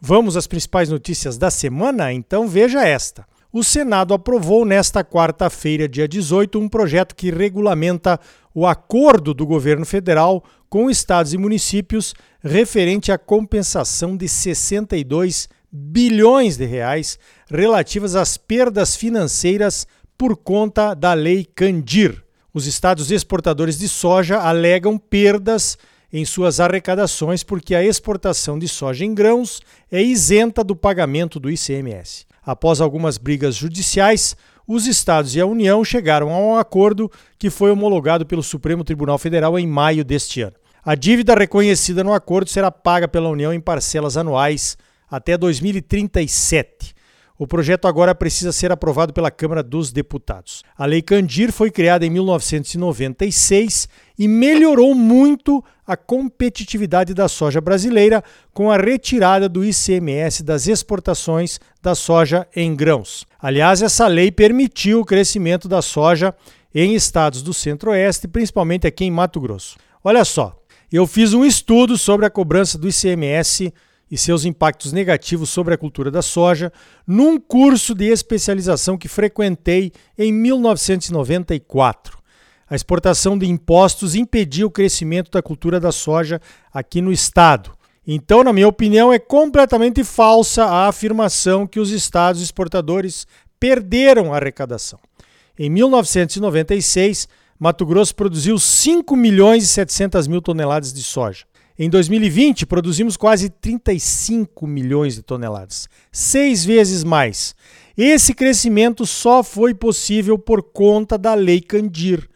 Vamos às principais notícias da semana? Então veja esta o Senado aprovou nesta quarta-feira, dia 18, um projeto que regulamenta o acordo do governo federal com estados e municípios referente à compensação de 62 bilhões de reais relativas às perdas financeiras por conta da lei Candir. Os estados exportadores de soja alegam perdas em suas arrecadações porque a exportação de soja em grãos é isenta do pagamento do ICMS. Após algumas brigas judiciais, os estados e a União chegaram a um acordo que foi homologado pelo Supremo Tribunal Federal em maio deste ano. A dívida reconhecida no acordo será paga pela União em parcelas anuais até 2037. O projeto agora precisa ser aprovado pela Câmara dos Deputados. A Lei Candir foi criada em 1996 e melhorou muito a competitividade da soja brasileira com a retirada do ICMS das exportações da soja em grãos. Aliás, essa lei permitiu o crescimento da soja em estados do Centro-Oeste, principalmente aqui em Mato Grosso. Olha só, eu fiz um estudo sobre a cobrança do ICMS e seus impactos negativos sobre a cultura da soja num curso de especialização que frequentei em 1994. A exportação de impostos impedia o crescimento da cultura da soja aqui no estado. Então, na minha opinião, é completamente falsa a afirmação que os estados exportadores perderam a arrecadação. Em 1996, Mato Grosso produziu 5 milhões e 700 mil toneladas de soja. Em 2020, produzimos quase 35 milhões de toneladas, seis vezes mais. Esse crescimento só foi possível por conta da Lei Candir.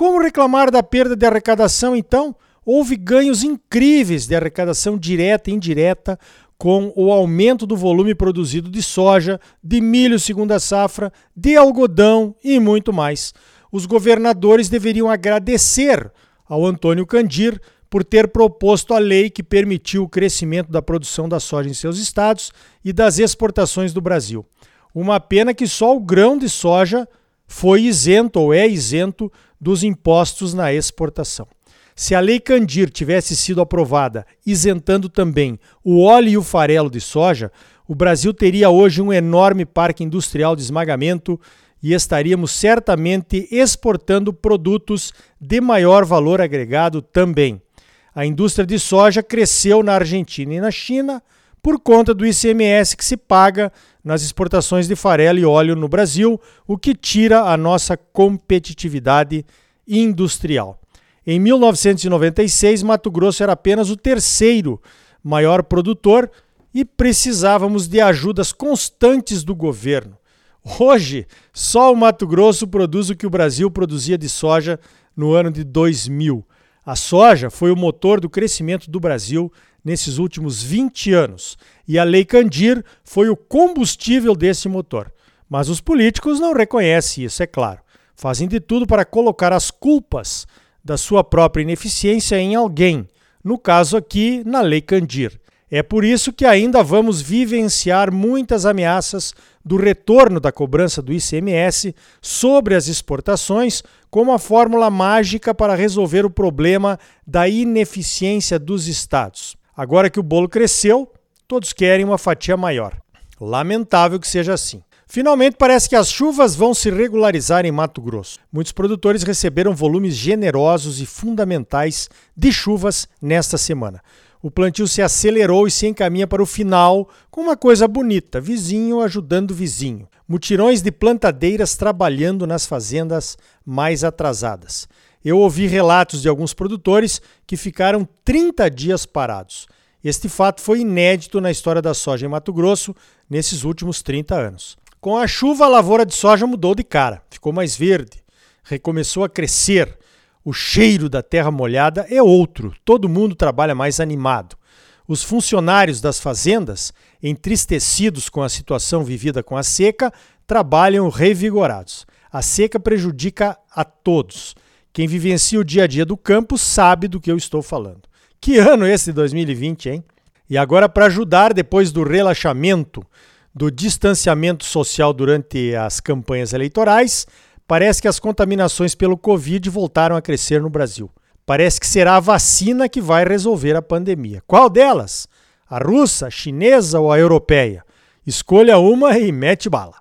Como reclamar da perda de arrecadação, então? Houve ganhos incríveis de arrecadação direta e indireta com o aumento do volume produzido de soja, de milho segunda safra, de algodão e muito mais. Os governadores deveriam agradecer ao Antônio Candir por ter proposto a lei que permitiu o crescimento da produção da soja em seus estados e das exportações do Brasil. Uma pena que só o grão de soja foi isento ou é isento dos impostos na exportação. Se a Lei Candir tivesse sido aprovada, isentando também o óleo e o farelo de soja, o Brasil teria hoje um enorme parque industrial de esmagamento e estaríamos certamente exportando produtos de maior valor agregado também. A indústria de soja cresceu na Argentina e na China por conta do ICMS que se paga nas exportações de farelo e óleo no Brasil, o que tira a nossa competitividade industrial. Em 1996, Mato Grosso era apenas o terceiro maior produtor e precisávamos de ajudas constantes do governo. Hoje, só o Mato Grosso produz o que o Brasil produzia de soja no ano de 2000. A soja foi o motor do crescimento do Brasil nesses últimos 20 anos e a Lei Candir foi o combustível desse motor. Mas os políticos não reconhecem isso, é claro. Fazem de tudo para colocar as culpas da sua própria ineficiência em alguém, no caso aqui, na Lei Candir. É por isso que ainda vamos vivenciar muitas ameaças do retorno da cobrança do ICMS sobre as exportações como a fórmula mágica para resolver o problema da ineficiência dos estados. Agora que o bolo cresceu, todos querem uma fatia maior. Lamentável que seja assim. Finalmente, parece que as chuvas vão se regularizar em Mato Grosso. Muitos produtores receberam volumes generosos e fundamentais de chuvas nesta semana o plantio se acelerou e se encaminha para o final com uma coisa bonita: vizinho ajudando vizinho. Mutirões de plantadeiras trabalhando nas fazendas mais atrasadas. Eu ouvi relatos de alguns produtores que ficaram 30 dias parados. Este fato foi inédito na história da soja em Mato Grosso nesses últimos 30 anos. Com a chuva, a lavoura de soja mudou de cara, ficou mais verde, recomeçou a crescer o cheiro da terra molhada é outro, todo mundo trabalha mais animado. Os funcionários das fazendas, entristecidos com a situação vivida com a seca, trabalham revigorados. A seca prejudica a todos. Quem vivencia o dia a dia do campo sabe do que eu estou falando. Que ano esse de 2020, hein? E agora, para ajudar, depois do relaxamento do distanciamento social durante as campanhas eleitorais, parece que as contaminações pelo Covid voltaram a crescer no Brasil. Parece que será a vacina que vai resolver a pandemia. Qual delas? A russa, a chinesa ou a europeia? Escolha uma e mete bala.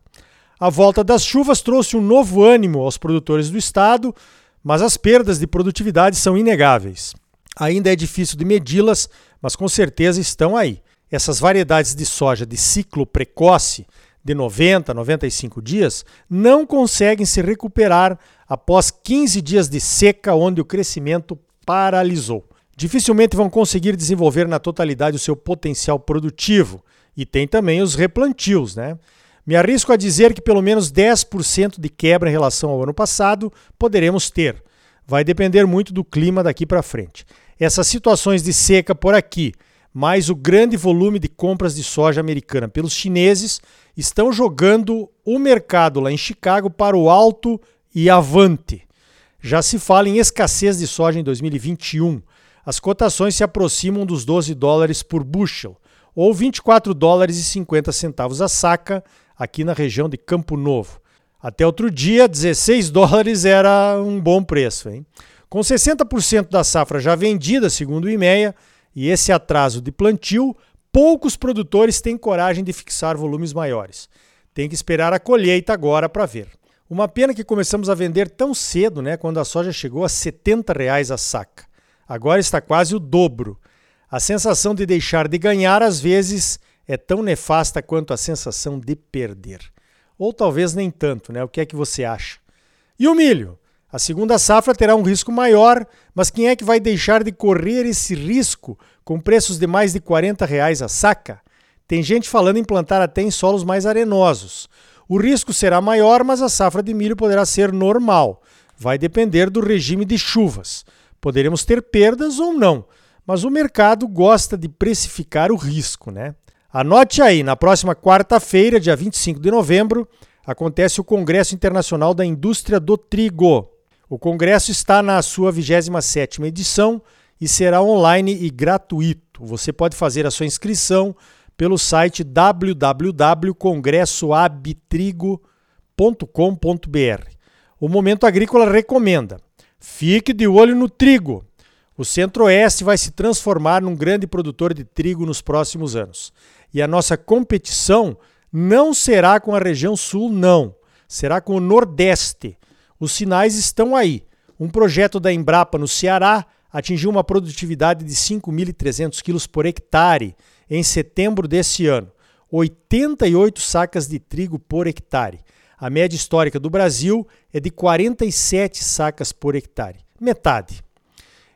A volta das chuvas trouxe um novo ânimo aos produtores do estado, mas as perdas de produtividade são inegáveis. Ainda é difícil de medi-las, mas com certeza estão aí essas variedades de soja de ciclo precoce, de 90 a 95 dias, não conseguem se recuperar após 15 dias de seca, onde o crescimento paralisou. Dificilmente vão conseguir desenvolver na totalidade o seu potencial produtivo. E tem também os replantios, né? Me arrisco a dizer que pelo menos 10% de quebra em relação ao ano passado poderemos ter. Vai depender muito do clima daqui para frente. Essas situações de seca por aqui mas o grande volume de compras de soja americana pelos chineses estão jogando o mercado lá em Chicago para o alto e avante. Já se fala em escassez de soja em 2021. As cotações se aproximam dos 12 dólares por bushel, ou 24 dólares e 50 centavos a saca, aqui na região de Campo Novo. Até outro dia, 16 dólares era um bom preço. Hein? Com 60% da safra já vendida, segundo o IMEA, e esse atraso de plantio, poucos produtores têm coragem de fixar volumes maiores. Tem que esperar a colheita agora para ver. Uma pena que começamos a vender tão cedo, né, quando a soja chegou a 70 reais a saca. Agora está quase o dobro. A sensação de deixar de ganhar às vezes é tão nefasta quanto a sensação de perder. Ou talvez nem tanto, né? O que é que você acha? E o milho? A segunda safra terá um risco maior, mas quem é que vai deixar de correr esse risco com preços de mais de 40 reais a saca? Tem gente falando em plantar até em solos mais arenosos. O risco será maior, mas a safra de milho poderá ser normal. Vai depender do regime de chuvas. Poderemos ter perdas ou não, mas o mercado gosta de precificar o risco, né? Anote aí, na próxima quarta-feira, dia 25 de novembro, acontece o Congresso Internacional da Indústria do Trigo. O congresso está na sua 27ª edição e será online e gratuito. Você pode fazer a sua inscrição pelo site www.congressoabtrigo.com.br. O Momento Agrícola recomenda: fique de olho no trigo. O Centro-Oeste vai se transformar num grande produtor de trigo nos próximos anos. E a nossa competição não será com a região Sul, não. Será com o Nordeste os sinais estão aí. Um projeto da Embrapa no Ceará atingiu uma produtividade de 5.300 quilos por hectare em setembro desse ano, 88 sacas de trigo por hectare. A média histórica do Brasil é de 47 sacas por hectare, metade.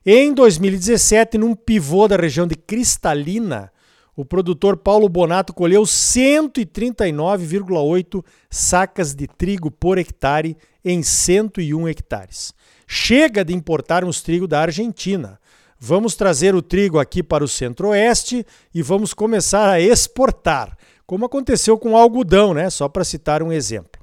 Em 2017, num pivô da região de Cristalina, o produtor Paulo Bonato colheu 139,8 sacas de trigo por hectare em 101 hectares. Chega de importarmos trigo da Argentina. Vamos trazer o trigo aqui para o Centro-Oeste e vamos começar a exportar, como aconteceu com o algodão, né? Só para citar um exemplo.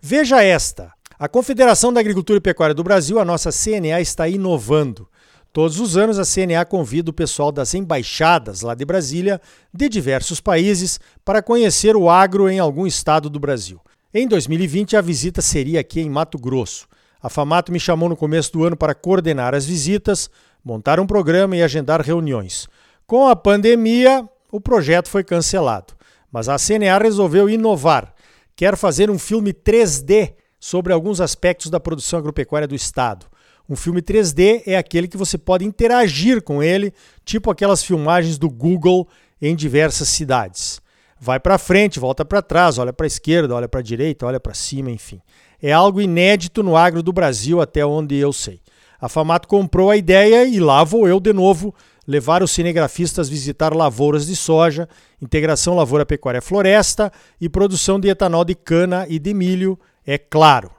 Veja esta: a Confederação da Agricultura e Pecuária do Brasil, a nossa CNA, está inovando. Todos os anos, a CNA convida o pessoal das embaixadas lá de Brasília, de diversos países, para conhecer o agro em algum estado do Brasil. Em 2020, a visita seria aqui em Mato Grosso. A FAMATO me chamou no começo do ano para coordenar as visitas, montar um programa e agendar reuniões. Com a pandemia, o projeto foi cancelado, mas a CNA resolveu inovar. Quer fazer um filme 3D sobre alguns aspectos da produção agropecuária do estado. Um filme 3D é aquele que você pode interagir com ele, tipo aquelas filmagens do Google em diversas cidades vai para frente, volta para trás, olha para a esquerda, olha para a direita, olha para cima, enfim. É algo inédito no agro do Brasil até onde eu sei. A Famato comprou a ideia e lá vou eu de novo levar os cinegrafistas visitar lavouras de soja, integração lavoura pecuária floresta e produção de etanol de cana e de milho, é claro.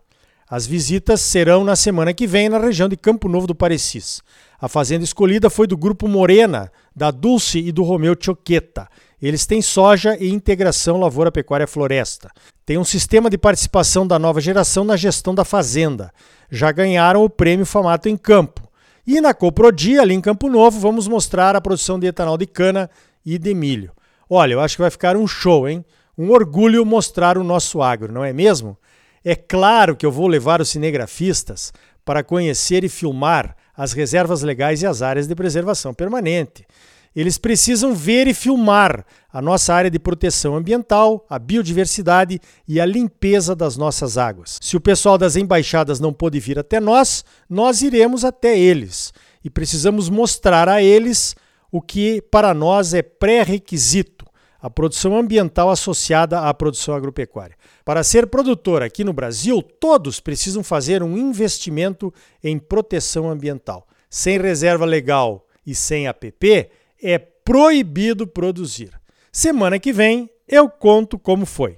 As visitas serão na semana que vem na região de Campo Novo do Parecis. A fazenda escolhida foi do grupo Morena, da Dulce e do Romeu Choqueta. Eles têm soja e integração lavoura pecuária floresta. Tem um sistema de participação da nova geração na gestão da fazenda. Já ganharam o prêmio Famato em Campo. E na Coprodia, ali em Campo Novo, vamos mostrar a produção de etanol de cana e de milho. Olha, eu acho que vai ficar um show, hein? Um orgulho mostrar o nosso agro, não é mesmo? É claro que eu vou levar os cinegrafistas para conhecer e filmar as reservas legais e as áreas de preservação permanente. Eles precisam ver e filmar a nossa área de proteção ambiental, a biodiversidade e a limpeza das nossas águas. Se o pessoal das embaixadas não pôde vir até nós, nós iremos até eles e precisamos mostrar a eles o que para nós é pré-requisito a produção ambiental associada à produção agropecuária. Para ser produtor aqui no Brasil, todos precisam fazer um investimento em proteção ambiental. Sem reserva legal e sem APP, é proibido produzir. Semana que vem eu conto como foi.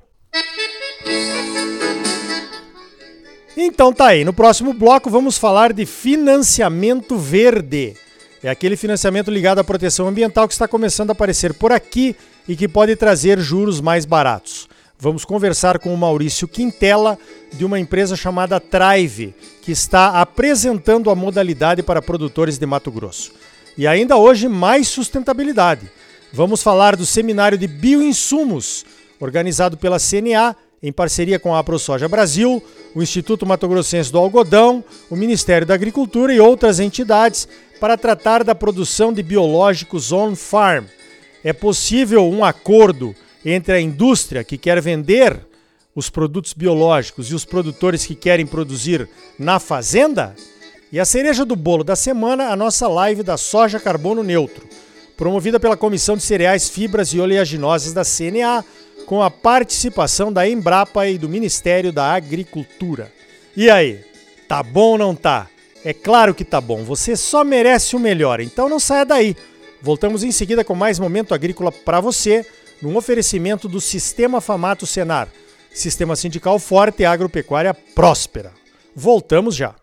Então tá aí, no próximo bloco vamos falar de financiamento verde. É aquele financiamento ligado à proteção ambiental que está começando a aparecer por aqui e que pode trazer juros mais baratos. Vamos conversar com o Maurício Quintela, de uma empresa chamada Trive, que está apresentando a modalidade para produtores de Mato Grosso. E ainda hoje, mais sustentabilidade. Vamos falar do seminário de bioinsumos, organizado pela CNA, em parceria com a AproSoja Brasil, o Instituto Mato Grossense do Algodão, o Ministério da Agricultura e outras entidades, para tratar da produção de biológicos on-farm é possível um acordo entre a indústria que quer vender os produtos biológicos e os produtores que querem produzir na fazenda? E a cereja do bolo da semana, a nossa live da soja carbono neutro, promovida pela Comissão de Cereais, Fibras e Oleaginosas da CNA, com a participação da Embrapa e do Ministério da Agricultura. E aí, tá bom ou não tá? É claro que tá bom, você só merece o melhor, então não saia daí. Voltamos em seguida com mais momento agrícola para você, num oferecimento do Sistema Famato Senar, Sistema Sindical Forte e Agropecuária Próspera. Voltamos já.